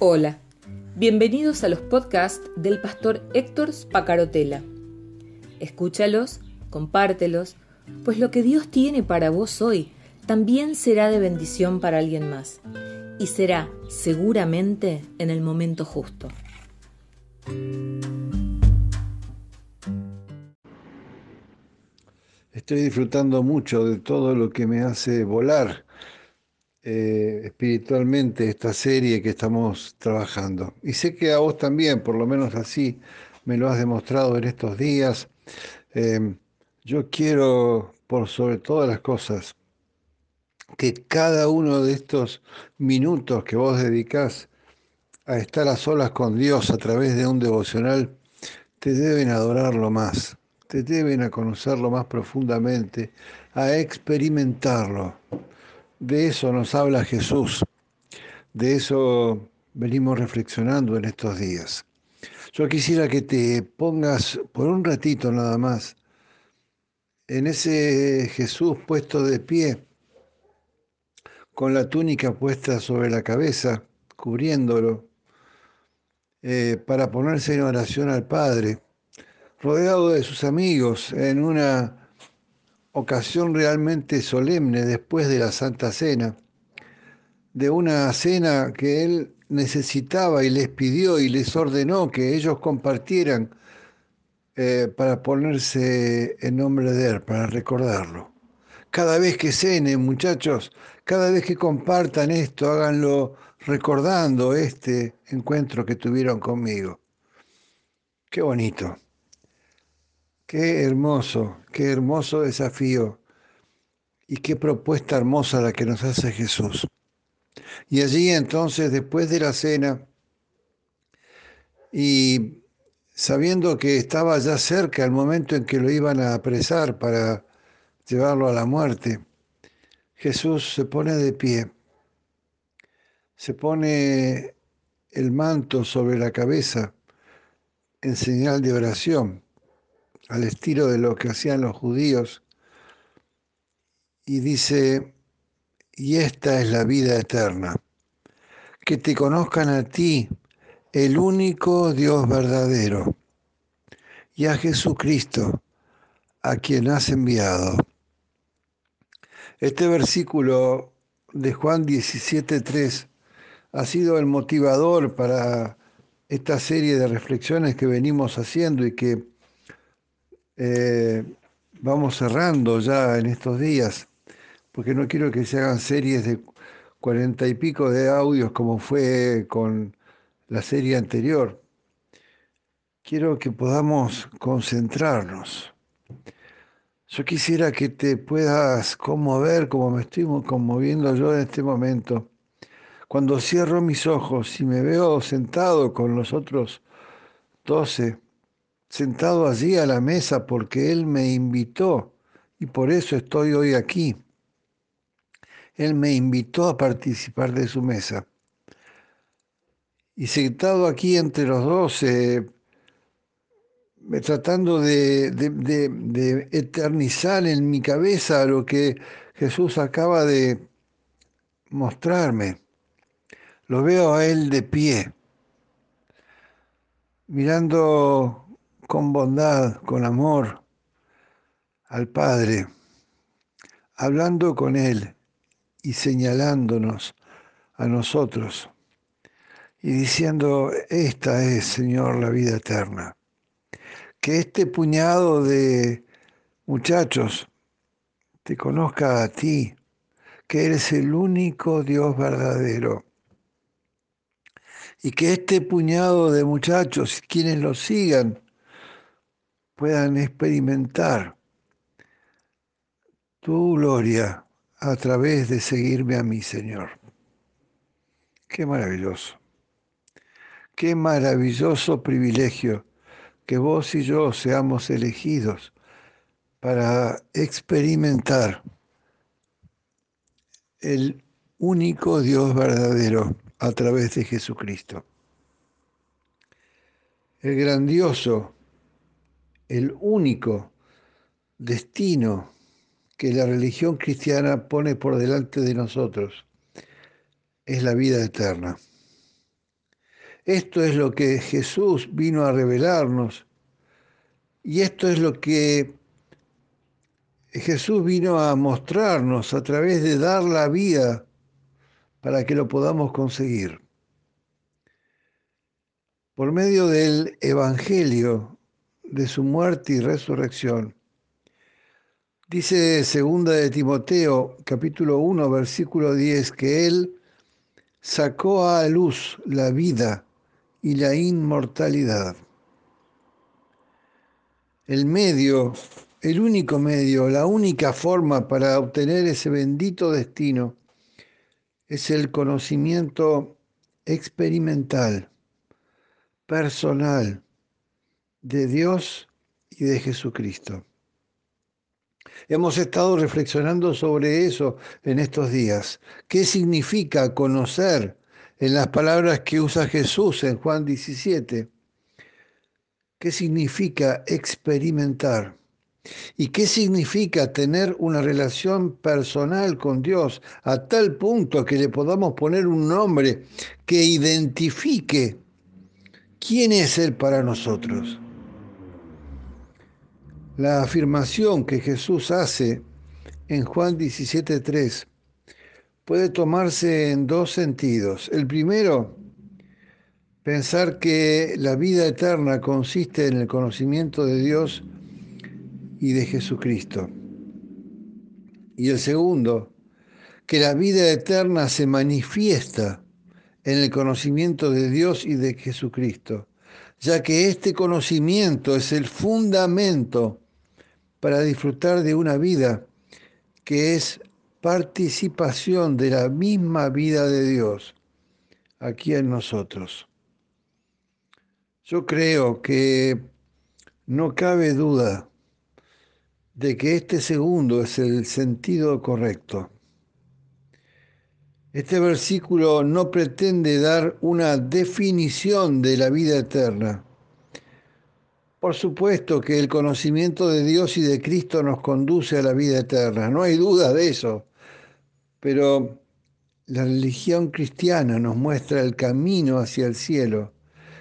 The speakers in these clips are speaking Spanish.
Hola, bienvenidos a los podcasts del pastor Héctor Spacarotela. Escúchalos, compártelos, pues lo que Dios tiene para vos hoy también será de bendición para alguien más y será seguramente en el momento justo. Estoy disfrutando mucho de todo lo que me hace volar eh, espiritualmente esta serie que estamos trabajando. Y sé que a vos también, por lo menos así me lo has demostrado en estos días. Em, yo quiero, por sobre todas las cosas, que cada uno de estos minutos que vos dedicás a estar a solas con Dios a través de un devocional, te deben adorarlo más, te deben a conocerlo más profundamente, a experimentarlo. De eso nos habla Jesús, de eso venimos reflexionando en estos días. Yo quisiera que te pongas por un ratito nada más en ese Jesús puesto de pie, con la túnica puesta sobre la cabeza, cubriéndolo, eh, para ponerse en oración al Padre, rodeado de sus amigos en una ocasión realmente solemne después de la Santa Cena, de una cena que él necesitaba y les pidió y les ordenó que ellos compartieran eh, para ponerse en nombre de Él, para recordarlo. Cada vez que cenen, muchachos, cada vez que compartan esto, háganlo recordando este encuentro que tuvieron conmigo. Qué bonito, qué hermoso, qué hermoso desafío. Y qué propuesta hermosa la que nos hace Jesús. Y allí entonces, después de la cena, y sabiendo que estaba ya cerca el momento en que lo iban a apresar para llevarlo a la muerte, Jesús se pone de pie, se pone el manto sobre la cabeza en señal de oración, al estilo de lo que hacían los judíos, y dice, y esta es la vida eterna, que te conozcan a ti, el único Dios verdadero, y a Jesucristo, a quien has enviado. Este versículo de Juan 17.3 ha sido el motivador para esta serie de reflexiones que venimos haciendo y que eh, vamos cerrando ya en estos días, porque no quiero que se hagan series de cuarenta y pico de audios como fue con la serie anterior. Quiero que podamos concentrarnos. Yo quisiera que te puedas conmover como me estoy conmoviendo yo en este momento. Cuando cierro mis ojos y me veo sentado con los otros doce, sentado allí a la mesa porque Él me invitó y por eso estoy hoy aquí. Él me invitó a participar de su mesa. Y sentado aquí entre los dos, eh, tratando de, de, eternizar en mi cabeza lo que Jesús acaba de mostrarme, lo veo a Él de pie, mirando con bondad, con amor al Padre, hablando con Él y señalándonos a nosotros y diciendo, esta es, Señor, la vida eterna. Que este puñado de muchachos te conozca a ti, que eres el único Dios verdadero. Y que este puñado de muchachos, quienes lo sigan, puedan experimentar tu gloria a través de seguirme a mí, Señor. Qué maravilloso. Qué maravilloso privilegio que vos y yo seamos elegidos para experimentar el único Dios verdadero a través de Jesucristo. El grandioso, el único destino que la religión cristiana pone por delante de nosotros es la vida eterna. Esto es lo que Jesús vino a revelarnos. Y esto es lo que Jesús vino a mostrarnos a través de dar la vida para que lo podamos conseguir. Por medio del Evangelio de su muerte y resurrección, dice segunda de Timoteo capítulo 1 versículo 10 que él sacó a luz la vida y la inmortalidad. El medio, el único medio, la única forma para obtener ese bendito destino es el conocimiento experimental, personal, de Dios y de Jesucristo. Hemos estado reflexionando sobre eso en estos días. ¿Qué significa conocer en las palabras que usa Jesús en Juan 17? ¿Qué significa experimentar? ¿Y qué significa tener una relación personal con Dios a tal punto que le podamos poner un nombre que identifique quién es Él para nosotros? La afirmación que Jesús hace en Juan 17.3 puede tomarse en dos sentidos. El primero, pensar que la vida eterna consiste en el conocimiento de Dios y de Jesucristo. Y el segundo, que la vida eterna se manifiesta en el conocimiento de Dios y de Jesucristo, ya que este conocimiento es el fundamento para disfrutar de una vida que es participación de la misma vida de Dios aquí en nosotros. Yo creo que no cabe duda de que este segundo es el sentido correcto. Este versículo no pretende dar una definición de la vida eterna, por supuesto que el conocimiento de Dios y de Cristo nos conduce a la vida eterna, no hay duda de eso, pero la religión cristiana nos muestra el camino hacia el cielo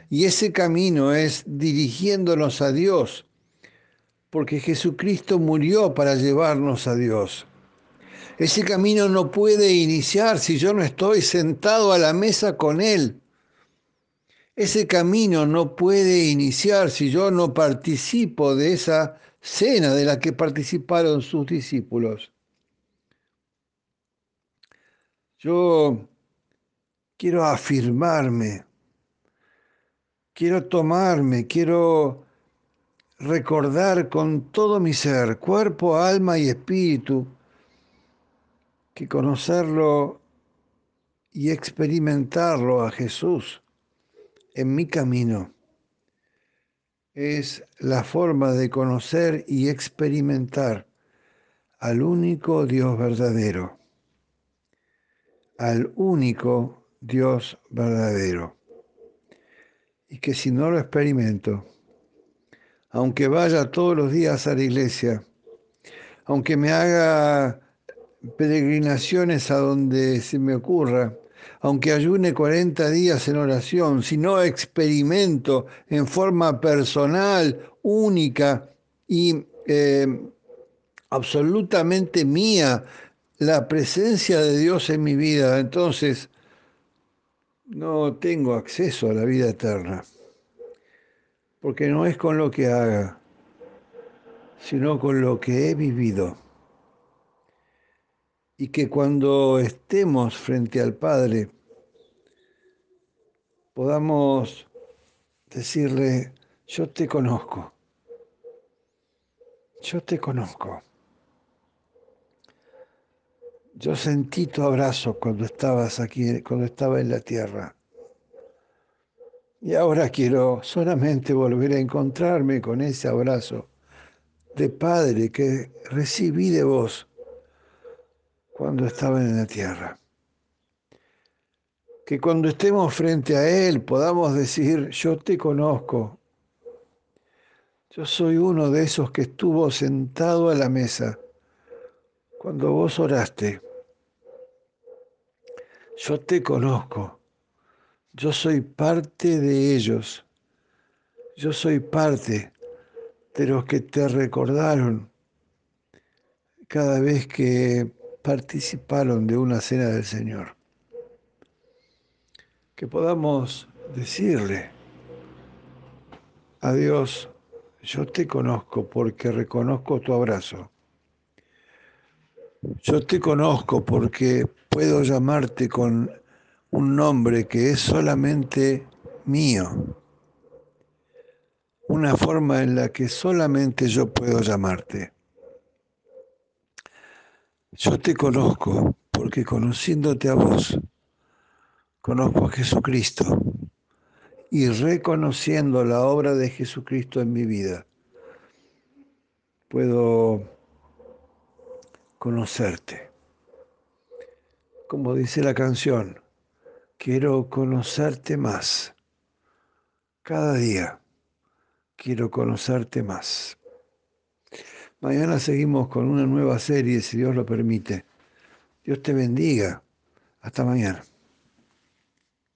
y ese camino es dirigiéndonos a Dios, porque Jesucristo murió para llevarnos a Dios. Ese camino no puede iniciar si yo no estoy sentado a la mesa con Él. Ese camino no puede iniciar si yo no participo de esa cena de la que participaron sus discípulos. Yo quiero afirmarme, quiero tomarme, quiero recordar con todo mi ser, cuerpo, alma y espíritu, que conocerlo y experimentarlo a Jesús en mi camino es la forma de conocer y experimentar al único Dios verdadero, al único Dios verdadero. Y que si no lo experimento, aunque vaya todos los días a la iglesia, aunque me haga peregrinaciones a donde se me ocurra, aunque ayune 40 días en oración, si no experimento en forma personal, única y eh, absolutamente mía la presencia de Dios en mi vida, entonces no tengo acceso a la vida eterna. Porque no es con lo que haga, sino con lo que he vivido y que cuando estemos frente al Padre podamos decirle, yo te conozco, yo te conozco. Yo sentí tu abrazo cuando estabas aquí, cuando estaba en la tierra. Y ahora quiero solamente volver a encontrarme con ese abrazo de Padre que recibí de vos cuando estaban en la tierra. Que cuando estemos frente a Él podamos decir, yo te conozco. Yo soy uno de esos que estuvo sentado a la mesa cuando vos oraste. Yo te conozco. Yo soy parte de ellos. Yo soy parte de los que te recordaron cada vez que participaron de una cena del Señor. Que podamos decirle a Dios, yo te conozco porque reconozco tu abrazo. Yo te conozco porque puedo llamarte con un nombre que es solamente mío. Una forma en la que solamente yo puedo llamarte. Yo te conozco porque conociéndote a vos, conozco a Jesucristo y reconociendo la obra de Jesucristo en mi vida, puedo conocerte. Como dice la canción, quiero conocerte más. Cada día quiero conocerte más. Mañana seguimos con una nueva serie, si Dios lo permite. Dios te bendiga. Hasta mañana.